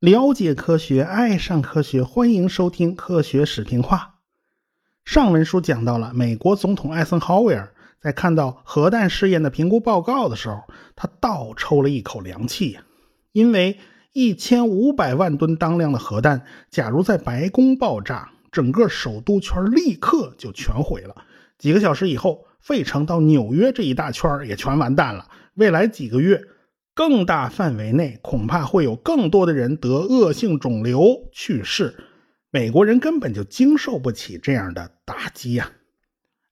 了解科学，爱上科学，欢迎收听《科学史评话》。上文书讲到了美国总统艾森豪威尔在看到核弹试验的评估报告的时候，他倒抽了一口凉气呀，因为一千五百万吨当量的核弹，假如在白宫爆炸，整个首都圈立刻就全毁了。几个小时以后，费城到纽约这一大圈也全完蛋了。未来几个月。更大范围内恐怕会有更多的人得恶性肿瘤去世，美国人根本就经受不起这样的打击呀！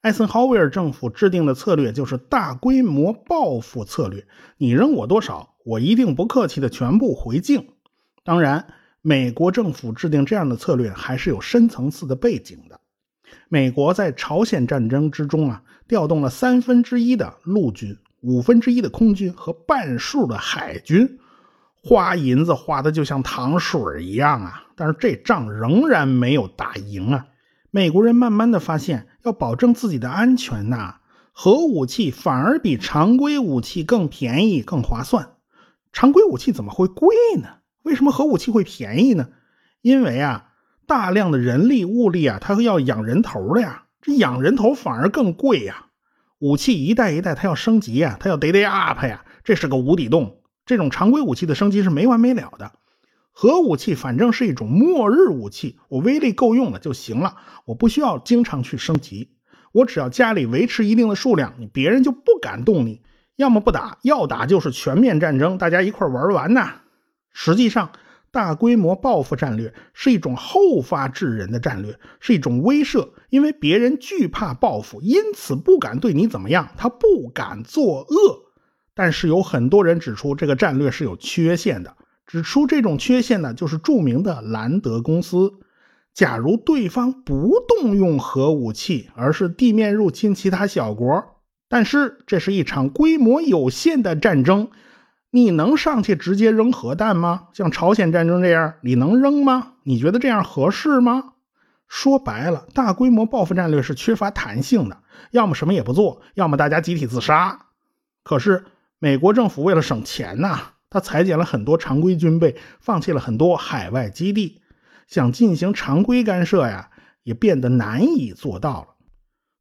艾森豪威尔政府制定的策略就是大规模报复策略，你扔我多少，我一定不客气的全部回敬。当然，美国政府制定这样的策略还是有深层次的背景的。美国在朝鲜战争之中啊，调动了三分之一的陆军。五分之一的空军和半数的海军，花银子花的就像糖水一样啊！但是这仗仍然没有打赢啊！美国人慢慢的发现，要保证自己的安全呐，核武器反而比常规武器更便宜、更划算。常规武器怎么会贵呢？为什么核武器会便宜呢？因为啊，大量的人力物力啊，它要养人头的呀，这养人头反而更贵呀。武器一代一代，它要升级呀，它要 day day up 呀，这是个无底洞。这种常规武器的升级是没完没了的。核武器反正是一种末日武器，我威力够用了就行了，我不需要经常去升级。我只要家里维持一定的数量，你别人就不敢动你。要么不打，要打就是全面战争，大家一块玩完呐。实际上。大规模报复战略是一种后发制人的战略，是一种威慑，因为别人惧怕报复，因此不敢对你怎么样，他不敢作恶。但是有很多人指出这个战略是有缺陷的，指出这种缺陷呢，就是著名的兰德公司。假如对方不动用核武器，而是地面入侵其他小国，但是这是一场规模有限的战争。你能上去直接扔核弹吗？像朝鲜战争这样，你能扔吗？你觉得这样合适吗？说白了，大规模报复战略是缺乏弹性的，要么什么也不做，要么大家集体自杀。可是美国政府为了省钱呐，他裁减了很多常规军备，放弃了很多海外基地，想进行常规干涉呀，也变得难以做到了。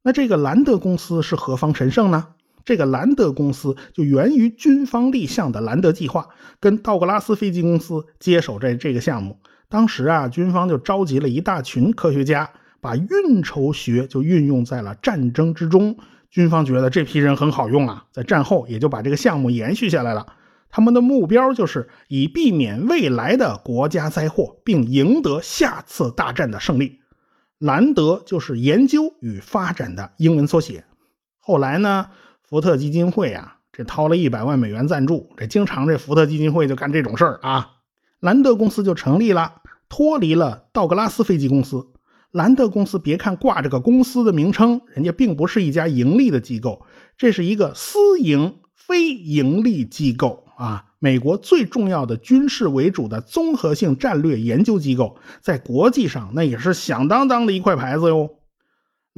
那这个兰德公司是何方神圣呢？这个兰德公司就源于军方立项的兰德计划，跟道格拉斯飞机公司接手这这个项目。当时啊，军方就召集了一大群科学家，把运筹学就运用在了战争之中。军方觉得这批人很好用啊，在战后也就把这个项目延续下来了。他们的目标就是以避免未来的国家灾祸，并赢得下次大战的胜利。兰德就是研究与发展的英文缩写。后来呢？福特基金会啊，这掏了一百万美元赞助，这经常这福特基金会就干这种事儿啊。兰德公司就成立了，脱离了道格拉斯飞机公司。兰德公司别看挂这个公司的名称，人家并不是一家盈利的机构，这是一个私营非盈利机构啊。美国最重要的军事为主的综合性战略研究机构，在国际上那也是响当当的一块牌子哟。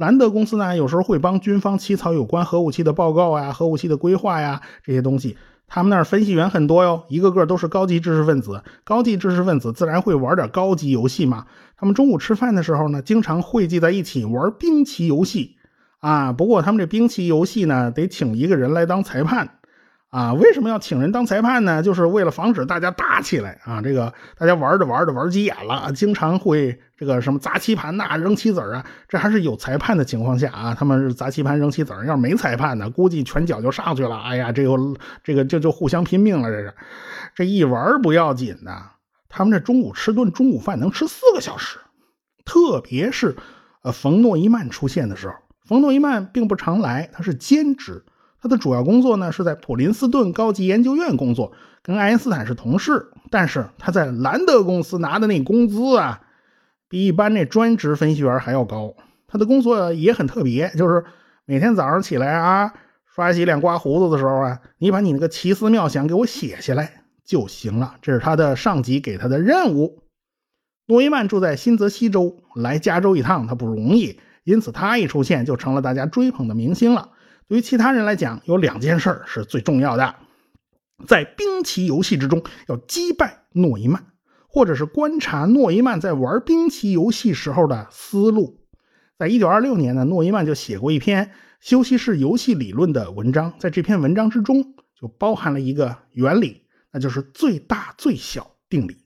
兰德公司呢，有时候会帮军方起草有关核武器的报告呀、核武器的规划呀这些东西。他们那儿分析员很多哟，一个个都是高级知识分子。高级知识分子自然会玩点高级游戏嘛。他们中午吃饭的时候呢，经常汇集在一起玩兵棋游戏啊。不过他们这兵棋游戏呢，得请一个人来当裁判。啊，为什么要请人当裁判呢？就是为了防止大家打起来啊！这个大家玩着玩着玩急眼了，经常会这个什么砸棋盘呐、扔棋子啊。这还是有裁判的情况下啊，他们是砸棋盘、扔棋子要是没裁判呢，估计拳脚就上去了。哎呀，这个这个就就互相拼命了。这是这一玩不要紧的，他们这中午吃顿中午饭能吃四个小时，特别是呃冯诺依曼出现的时候，冯诺依曼并不常来，他是兼职。他的主要工作呢是在普林斯顿高级研究院工作，跟爱因斯坦是同事。但是他在兰德公司拿的那工资啊，比一般那专职分析员还要高。他的工作也很特别，就是每天早上起来啊，刷洗脸、刮胡子的时候啊，你把你那个奇思妙想给我写下来就行了。这是他的上级给他的任务。诺伊曼住在新泽西州，来加州一趟他不容易，因此他一出现就成了大家追捧的明星了。对于其他人来讲，有两件事是最重要的：在兵棋游戏之中要击败诺伊曼，或者是观察诺伊曼在玩兵棋游戏时候的思路。在一九二六年呢，诺伊曼就写过一篇休息室游戏理论的文章，在这篇文章之中就包含了一个原理，那就是最大最小定理。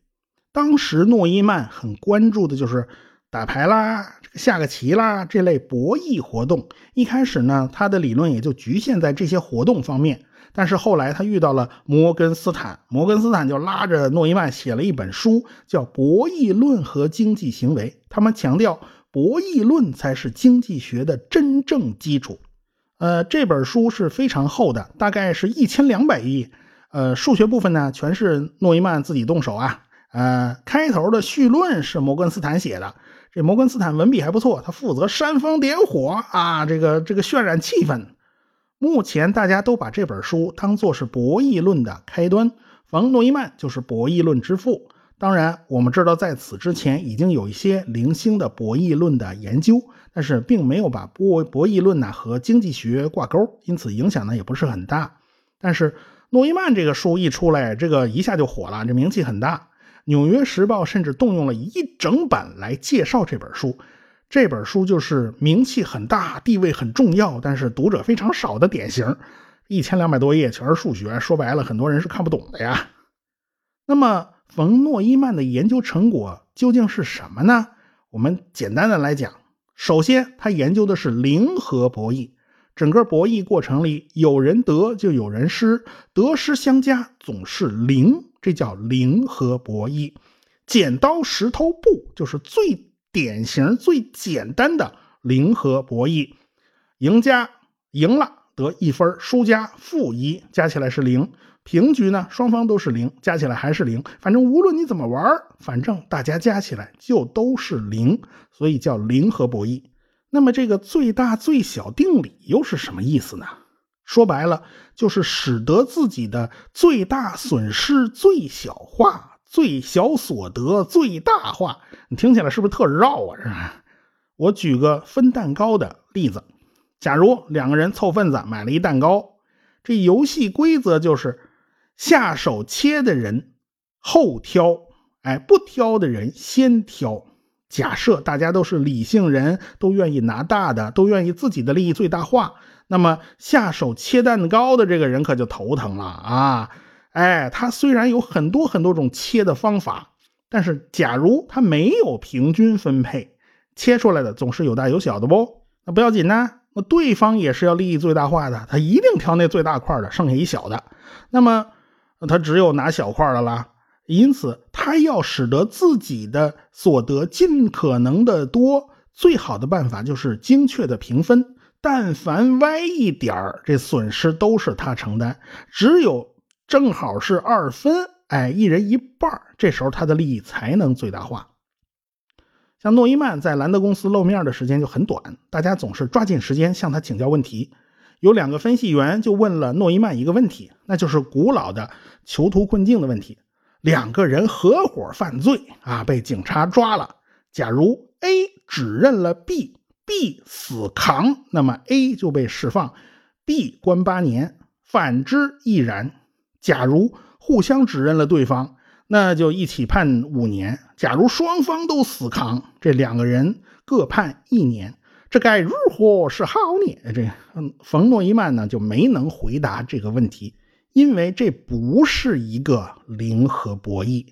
当时诺伊曼很关注的就是打牌啦、下个棋啦这类博弈活动。一开始呢，他的理论也就局限在这些活动方面。但是后来他遇到了摩根斯坦，摩根斯坦就拉着诺伊曼写了一本书，叫《博弈论和经济行为》。他们强调博弈论才是经济学的真正基础。呃，这本书是非常厚的，大概是一千两百页。呃，数学部分呢，全是诺伊曼自己动手啊。呃，开头的序论是摩根斯坦写的，这摩根斯坦文笔还不错，他负责煽风点火啊，这个这个渲染气氛。目前大家都把这本书当做是博弈论的开端，冯诺依曼就是博弈论之父。当然，我们知道在此之前已经有一些零星的博弈论的研究，但是并没有把博博弈论呢和经济学挂钩，因此影响呢也不是很大。但是诺依曼这个书一出来，这个一下就火了，这名气很大。《纽约时报》甚至动用了一整版来介绍这本书。这本书就是名气很大、地位很重要，但是读者非常少的典型。一千两百多页全是数学，说白了，很多人是看不懂的呀。那么，冯诺依曼的研究成果究竟是什么呢？我们简单的来讲，首先他研究的是零和博弈。整个博弈过程里，有人得就有人失，得失相加总是零。这叫零和博弈，剪刀石头布就是最典型、最简单的零和博弈。赢家赢了得一分，输家负一，加起来是零。平局呢，双方都是零，加起来还是零。反正无论你怎么玩，反正大家加起来就都是零，所以叫零和博弈。那么这个最大最小定理又是什么意思呢？说白了，就是使得自己的最大损失最小化，最小所得最大化。你听起来是不是特绕啊？是吧？我举个分蛋糕的例子：假如两个人凑份子买了一蛋糕，这游戏规则就是下手切的人后挑，哎，不挑的人先挑。假设大家都是理性人，都愿意拿大的，都愿意自己的利益最大化。那么下手切蛋糕的这个人可就头疼了啊！哎，他虽然有很多很多种切的方法，但是假如他没有平均分配，切出来的总是有大有小的不？那不要紧呢，那对方也是要利益最大化的，他一定挑那最大块的，剩下一小的。那么他只有拿小块的了，因此他要使得自己的所得尽可能的多，最好的办法就是精确的平分。但凡歪一点儿，这损失都是他承担。只有正好是二分，哎，一人一半这时候他的利益才能最大化。像诺伊曼在兰德公司露面的时间就很短，大家总是抓紧时间向他请教问题。有两个分析员就问了诺伊曼一个问题，那就是古老的囚徒困境的问题：两个人合伙犯罪啊，被警察抓了。假如 A 指认了 B。B 死扛，那么 A 就被释放，B 关八年。反之亦然。假如互相指认了对方，那就一起判五年。假如双方都死扛，这两个人各判一年，这该如何是好呢？这嗯冯诺依曼呢就没能回答这个问题，因为这不是一个零和博弈。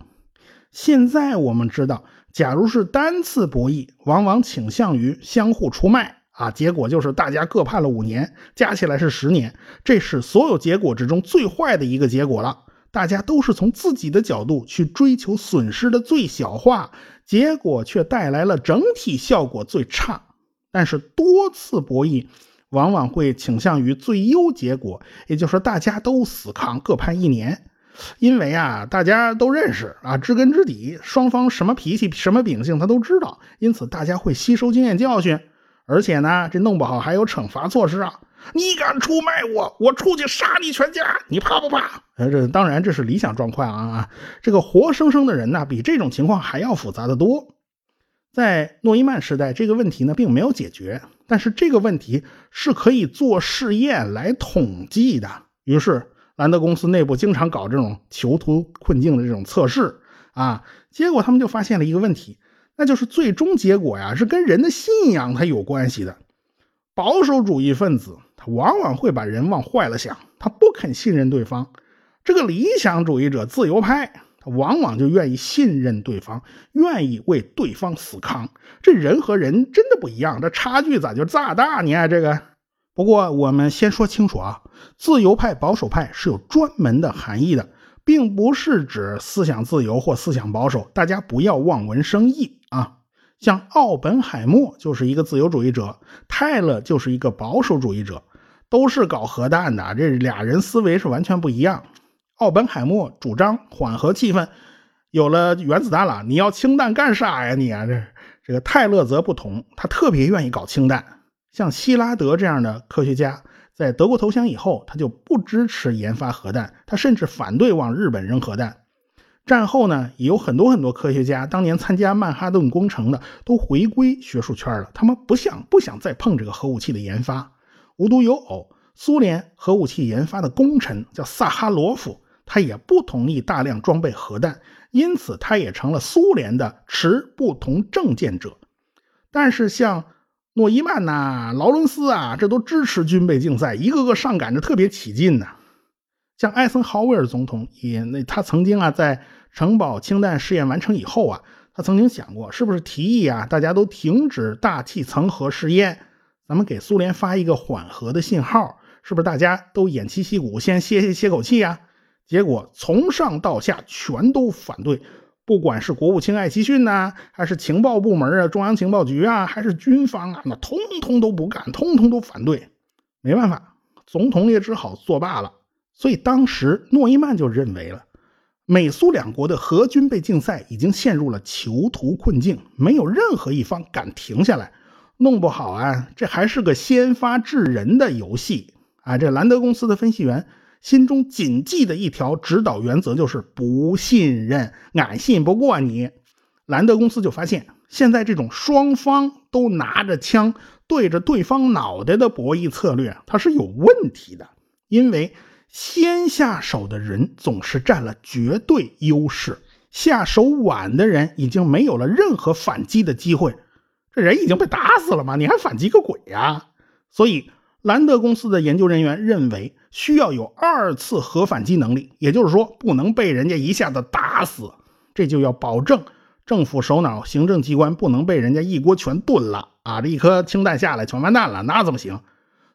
现在我们知道。假如是单次博弈，往往倾向于相互出卖啊，结果就是大家各判了五年，加起来是十年，这是所有结果之中最坏的一个结果了。大家都是从自己的角度去追求损失的最小化，结果却带来了整体效果最差。但是多次博弈，往往会倾向于最优结果，也就是大家都死扛，各判一年。因为啊，大家都认识啊，知根知底，双方什么脾气、什么秉性他都知道，因此大家会吸收经验教训。而且呢，这弄不好还有惩罚措施啊！你敢出卖我，我出去杀你全家，你怕不怕？呃，这当然这是理想状况啊。这个活生生的人呢，比这种情况还要复杂的多。在诺伊曼时代，这个问题呢并没有解决。但是这个问题是可以做试验来统计的。于是兰德公司内部经常搞这种囚徒困境的这种测试啊，结果他们就发现了一个问题，那就是最终结果呀是跟人的信仰它有关系的。保守主义分子他往往会把人往坏了想，他不肯信任对方。这个理想主义者、自由派。他往往就愿意信任对方，愿意为对方死扛。这人和人真的不一样，这差距咋就这么大呢？这个，不过我们先说清楚啊，自由派、保守派是有专门的含义的，并不是指思想自由或思想保守，大家不要望文生义啊。像奥本海默就是一个自由主义者，泰勒就是一个保守主义者，都是搞核弹的，这俩人思维是完全不一样。奥本海默主张缓和气氛，有了原子弹了，你要氢弹干啥呀？你啊，这这个泰勒则不同，他特别愿意搞氢弹。像希拉德这样的科学家，在德国投降以后，他就不支持研发核弹，他甚至反对往日本扔核弹。战后呢，也有很多很多科学家，当年参加曼哈顿工程的，都回归学术圈了。他们不想不想再碰这个核武器的研发。无独有偶，苏联核武器研发的功臣叫萨哈罗夫。他也不同意大量装备核弹，因此他也成了苏联的持不同政见者。但是像诺伊曼呐、劳伦斯啊，这都支持军备竞赛，一个个上赶着特别起劲呐。像艾森豪威尔总统也那他曾经啊，在城堡氢弹试验完成以后啊，他曾经想过，是不是提议啊，大家都停止大气层核试验，咱们给苏联发一个缓和的信号，是不是大家都偃旗息鼓，先歇歇歇口气呀？结果从上到下全都反对，不管是国务卿艾奇逊呐，还是情报部门啊，中央情报局啊，还是军方啊，那通通都不干，通通都反对。没办法，总统也只好作罢了。所以当时诺伊曼就认为了，美苏两国的核军备竞赛已经陷入了囚徒困境，没有任何一方敢停下来，弄不好啊，这还是个先发制人的游戏啊！这兰德公司的分析员。心中谨记的一条指导原则就是不信任，俺信不过你。兰德公司就发现，现在这种双方都拿着枪对着对方脑袋的博弈策略，它是有问题的。因为先下手的人总是占了绝对优势，下手晚的人已经没有了任何反击的机会。这人已经被打死了吗？你还反击个鬼呀？所以。兰德公司的研究人员认为，需要有二次核反击能力，也就是说，不能被人家一下子打死。这就要保证政府首脑、行政机关不能被人家一锅全炖了啊！这一颗氢弹下来全完蛋了，那怎么行？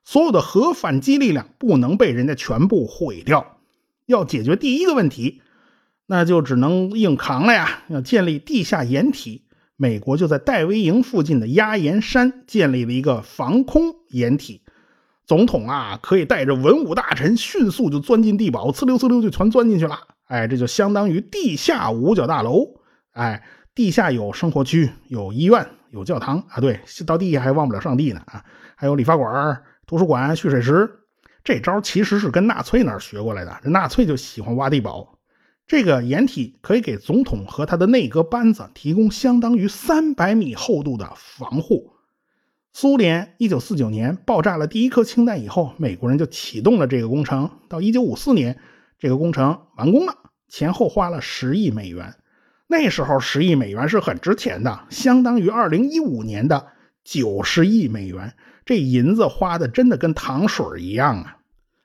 所有的核反击力量不能被人家全部毁掉。要解决第一个问题，那就只能硬扛了呀！要建立地下掩体，美国就在戴维营附近的压岩山建立了一个防空掩体。总统啊，可以带着文武大臣迅速就钻进地堡，呲溜呲溜就全钻进去了。哎，这就相当于地下五角大楼。哎，地下有生活区，有医院，有教堂啊。对，到地下还忘不了上帝呢啊。还有理发馆、图书馆、蓄水池。这招其实是跟纳粹那儿学过来的。这纳粹就喜欢挖地堡。这个掩体可以给总统和他的内阁班子提供相当于三百米厚度的防护。苏联一九四九年爆炸了第一颗氢弹以后，美国人就启动了这个工程。到一九五四年，这个工程完工了，前后花了十亿美元。那时候十亿美元是很值钱的，相当于二零一五年的九十亿美元。这银子花的真的跟糖水一样啊！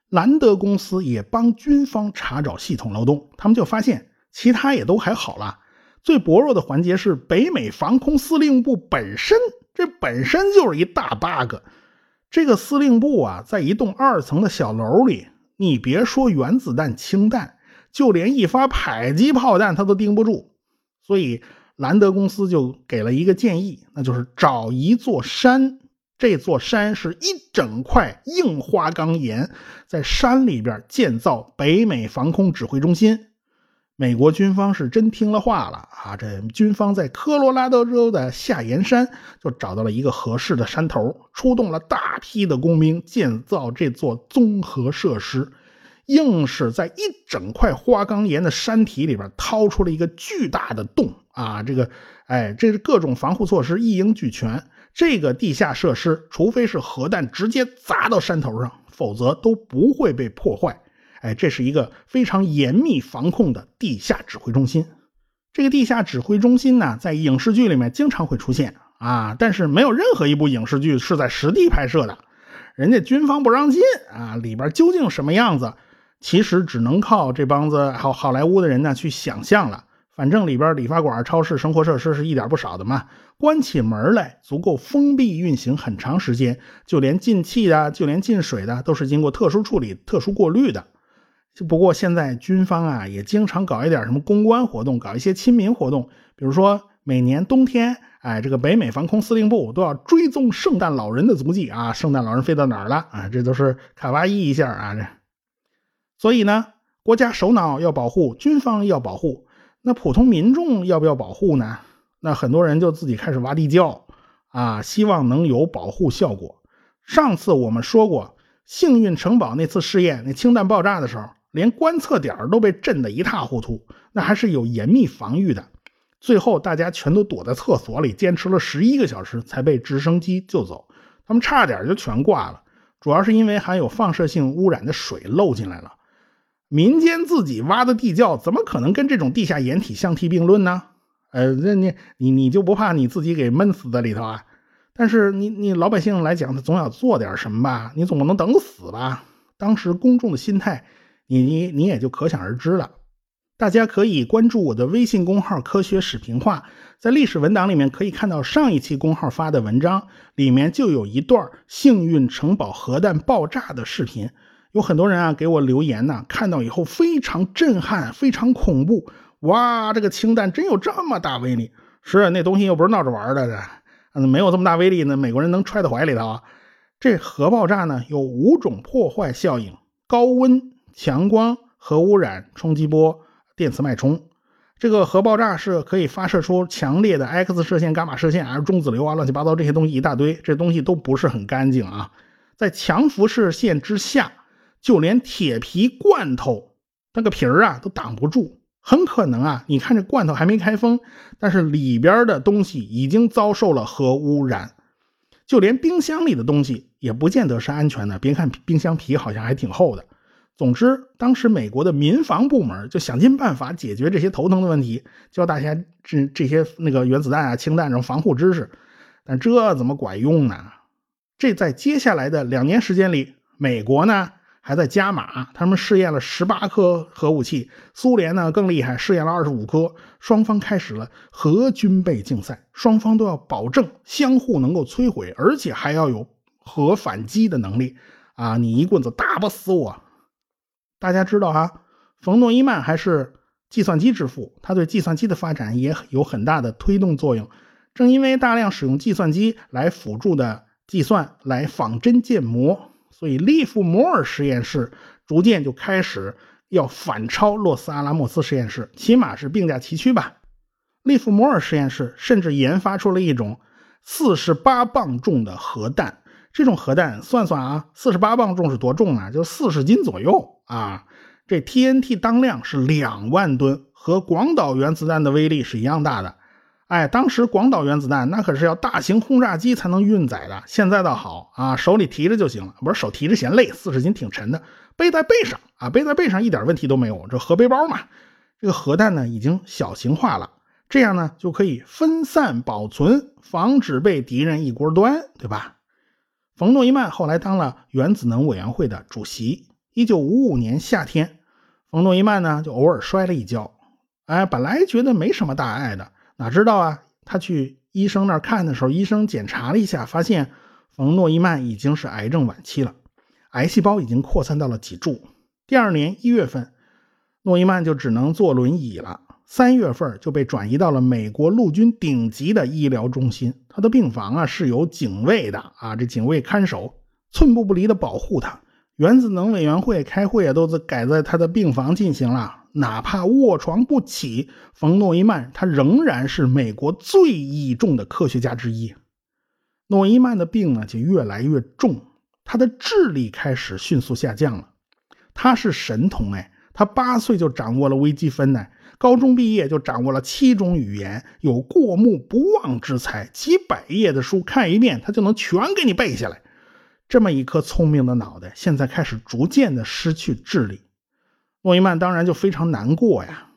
兰德公司也帮军方查找系统漏洞，他们就发现其他也都还好了，最薄弱的环节是北美防空司令部本身。这本身就是一大 bug。这个司令部啊，在一栋二层的小楼里，你别说原子弹、氢弹，就连一发迫击炮弹它都盯不住。所以兰德公司就给了一个建议，那就是找一座山，这座山是一整块硬花岗岩，在山里边建造北美防空指挥中心。美国军方是真听了话了啊！这军方在科罗拉多州的下岩山就找到了一个合适的山头，出动了大批的工兵建造这座综合设施，硬是在一整块花岗岩的山体里边掏出了一个巨大的洞啊！这个，哎，这是各种防护措施一应俱全，这个地下设施，除非是核弹直接砸到山头上，否则都不会被破坏。哎，这是一个非常严密防控的地下指挥中心。这个地下指挥中心呢，在影视剧里面经常会出现啊，但是没有任何一部影视剧是在实地拍摄的，人家军方不让进啊。里边究竟什么样子，其实只能靠这帮子好好莱坞的人呢去想象了。反正里边理发馆、超市、生活设施是一点不少的嘛，关起门来足够封闭运行很长时间，就连进气的、就连进水的都是经过特殊处理、特殊过滤的。不过现在军方啊也经常搞一点什么公关活动，搞一些亲民活动，比如说每年冬天，哎，这个北美防空司令部都要追踪圣诞老人的足迹啊，圣诞老人飞到哪儿了啊？这都是卡哇伊一下啊，这。所以呢，国家首脑要保护，军方要保护。那普通民众要不要保护呢？那很多人就自己开始挖地窖啊，希望能有保护效果。上次我们说过，幸运城堡那次试验，那氢弹爆炸的时候，连观测点都被震得一塌糊涂，那还是有严密防御的。最后大家全都躲在厕所里，坚持了十一个小时才被直升机救走。他们差点就全挂了，主要是因为含有放射性污染的水漏进来了。民间自己挖的地窖，怎么可能跟这种地下掩体相提并论呢？呃，那你你你就不怕你自己给闷死在里头啊？但是你你老百姓来讲，他总要做点什么吧？你总不能等死吧？当时公众的心态，你你你也就可想而知了。大家可以关注我的微信公号“科学史评话”，在历史文档里面可以看到上一期公号发的文章，里面就有一段幸运城堡核弹爆炸的视频。有很多人啊给我留言呢，看到以后非常震撼，非常恐怖。哇，这个氢弹真有这么大威力？是，那东西又不是闹着玩的，这嗯没有这么大威力呢，美国人能揣到怀里头啊？这核爆炸呢有五种破坏效应：高温、强光、核污染、冲击波、电磁脉冲。这个核爆炸是可以发射出强烈的 X 射线、伽马射线，还是中子流啊，乱七八糟这些东西一大堆，这东西都不是很干净啊，在强辐射线之下。就连铁皮罐头那个皮儿啊都挡不住，很可能啊，你看这罐头还没开封，但是里边的东西已经遭受了核污染。就连冰箱里的东西也不见得是安全的，别看冰箱皮好像还挺厚的。总之，当时美国的民防部门就想尽办法解决这些头疼的问题，教大家这这些那个原子弹啊、氢弹这种防护知识。但这怎么管用呢？这在接下来的两年时间里，美国呢？还在加码，他们试验了十八颗核武器，苏联呢更厉害，试验了二十五颗。双方开始了核军备竞赛，双方都要保证相互能够摧毁，而且还要有核反击的能力。啊，你一棍子打不死我。大家知道哈，冯诺依曼还是计算机之父，他对计算机的发展也有很大的推动作用。正因为大量使用计算机来辅助的计算，来仿真建模。所以，利弗摩尔实验室逐渐就开始要反超洛斯阿拉莫斯实验室，起码是并驾齐驱吧。利弗摩尔实验室甚至研发出了一种四十八磅重的核弹。这种核弹，算算啊，四十八磅重是多重呢？就四十斤左右啊。这 TNT 当量是两万吨，和广岛原子弹的威力是一样大的。哎，当时广岛原子弹那可是要大型轰炸机才能运载的，现在倒好啊，手里提着就行了。不是手提着嫌累，四十斤挺沉的，背在背上啊，背在背上一点问题都没有。这核背包嘛，这个核弹呢已经小型化了，这样呢就可以分散保存，防止被敌人一锅端，对吧？冯诺依曼后来当了原子能委员会的主席。一九五五年夏天，冯诺依曼呢就偶尔摔了一跤，哎，本来觉得没什么大碍的。哪知道啊？他去医生那儿看的时候，医生检查了一下，发现冯诺依曼已经是癌症晚期了，癌细胞已经扩散到了脊柱。第二年一月份，诺依曼就只能坐轮椅了。三月份就被转移到了美国陆军顶级的医疗中心，他的病房啊是有警卫的啊，这警卫看守，寸步不离的保护他。原子能委员会开会啊，都是改在他的病房进行了。哪怕卧床不起，冯诺依曼他仍然是美国最倚重的科学家之一。诺依曼的病呢就越来越重，他的智力开始迅速下降了。他是神童哎，他八岁就掌握了微积分呢，高中毕业就掌握了七种语言，有过目不忘之才，几百页的书看一遍，他就能全给你背下来。这么一颗聪明的脑袋，现在开始逐渐的失去智力。诺伊曼当然就非常难过呀。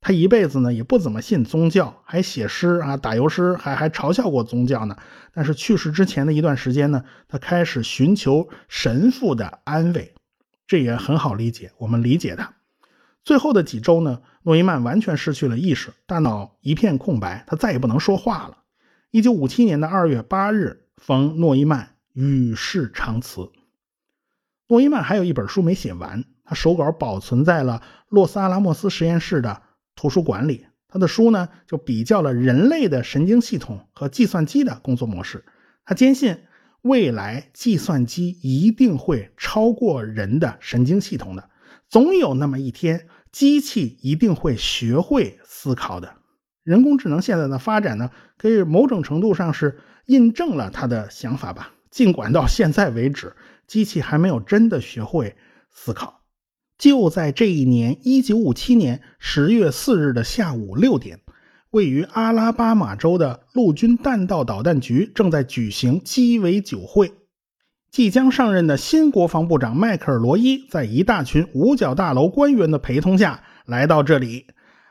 他一辈子呢也不怎么信宗教，还写诗啊，打油诗，还还嘲笑过宗教呢。但是去世之前的一段时间呢，他开始寻求神父的安慰，这也很好理解，我们理解他。最后的几周呢，诺伊曼完全失去了意识，大脑一片空白，他再也不能说话了。一九五七年的二月八日，冯诺依曼与世长辞。诺伊曼还有一本书没写完，他手稿保存在了洛斯阿拉莫斯实验室的图书馆里。他的书呢，就比较了人类的神经系统和计算机的工作模式。他坚信未来计算机一定会超过人的神经系统的，总有那么一天。机器一定会学会思考的。人工智能现在的发展呢，可以某种程度上是印证了他的想法吧。尽管到现在为止，机器还没有真的学会思考。就在这一年，一九五七年十月四日的下午六点，位于阿拉巴马州的陆军弹道导弹局正在举行鸡尾酒会。即将上任的新国防部长迈克尔·罗伊在一大群五角大楼官员的陪同下来到这里。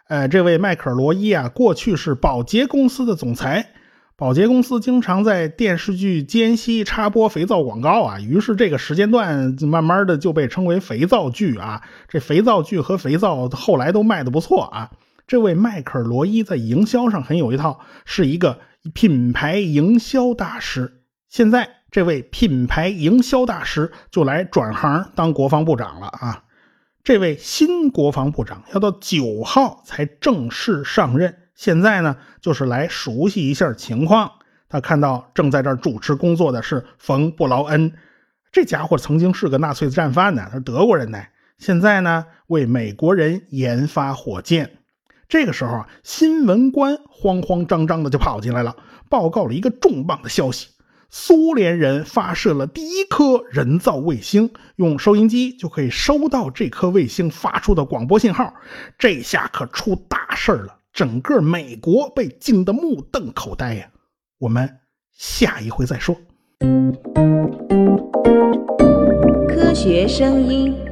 呃，这位迈克尔·罗伊啊，过去是宝洁公司的总裁。保洁公司经常在电视剧间隙插播肥皂广告啊，于是这个时间段慢慢的就被称为肥皂剧啊。这肥皂剧和肥皂后来都卖的不错啊。这位迈克尔·罗伊在营销上很有一套，是一个品牌营销大师。现在。这位品牌营销大师就来转行当国防部长了啊！这位新国防部长要到九号才正式上任，现在呢就是来熟悉一下情况。他看到正在这儿主持工作的是冯布劳恩，这家伙曾经是个纳粹战犯呢，他是德国人呢，现在呢为美国人研发火箭。这个时候啊，新闻官慌慌张张的就跑进来了，报告了一个重磅的消息。苏联人发射了第一颗人造卫星，用收音机就可以收到这颗卫星发出的广播信号。这下可出大事了，整个美国被惊得目瞪口呆呀！我们下一回再说。科学声音。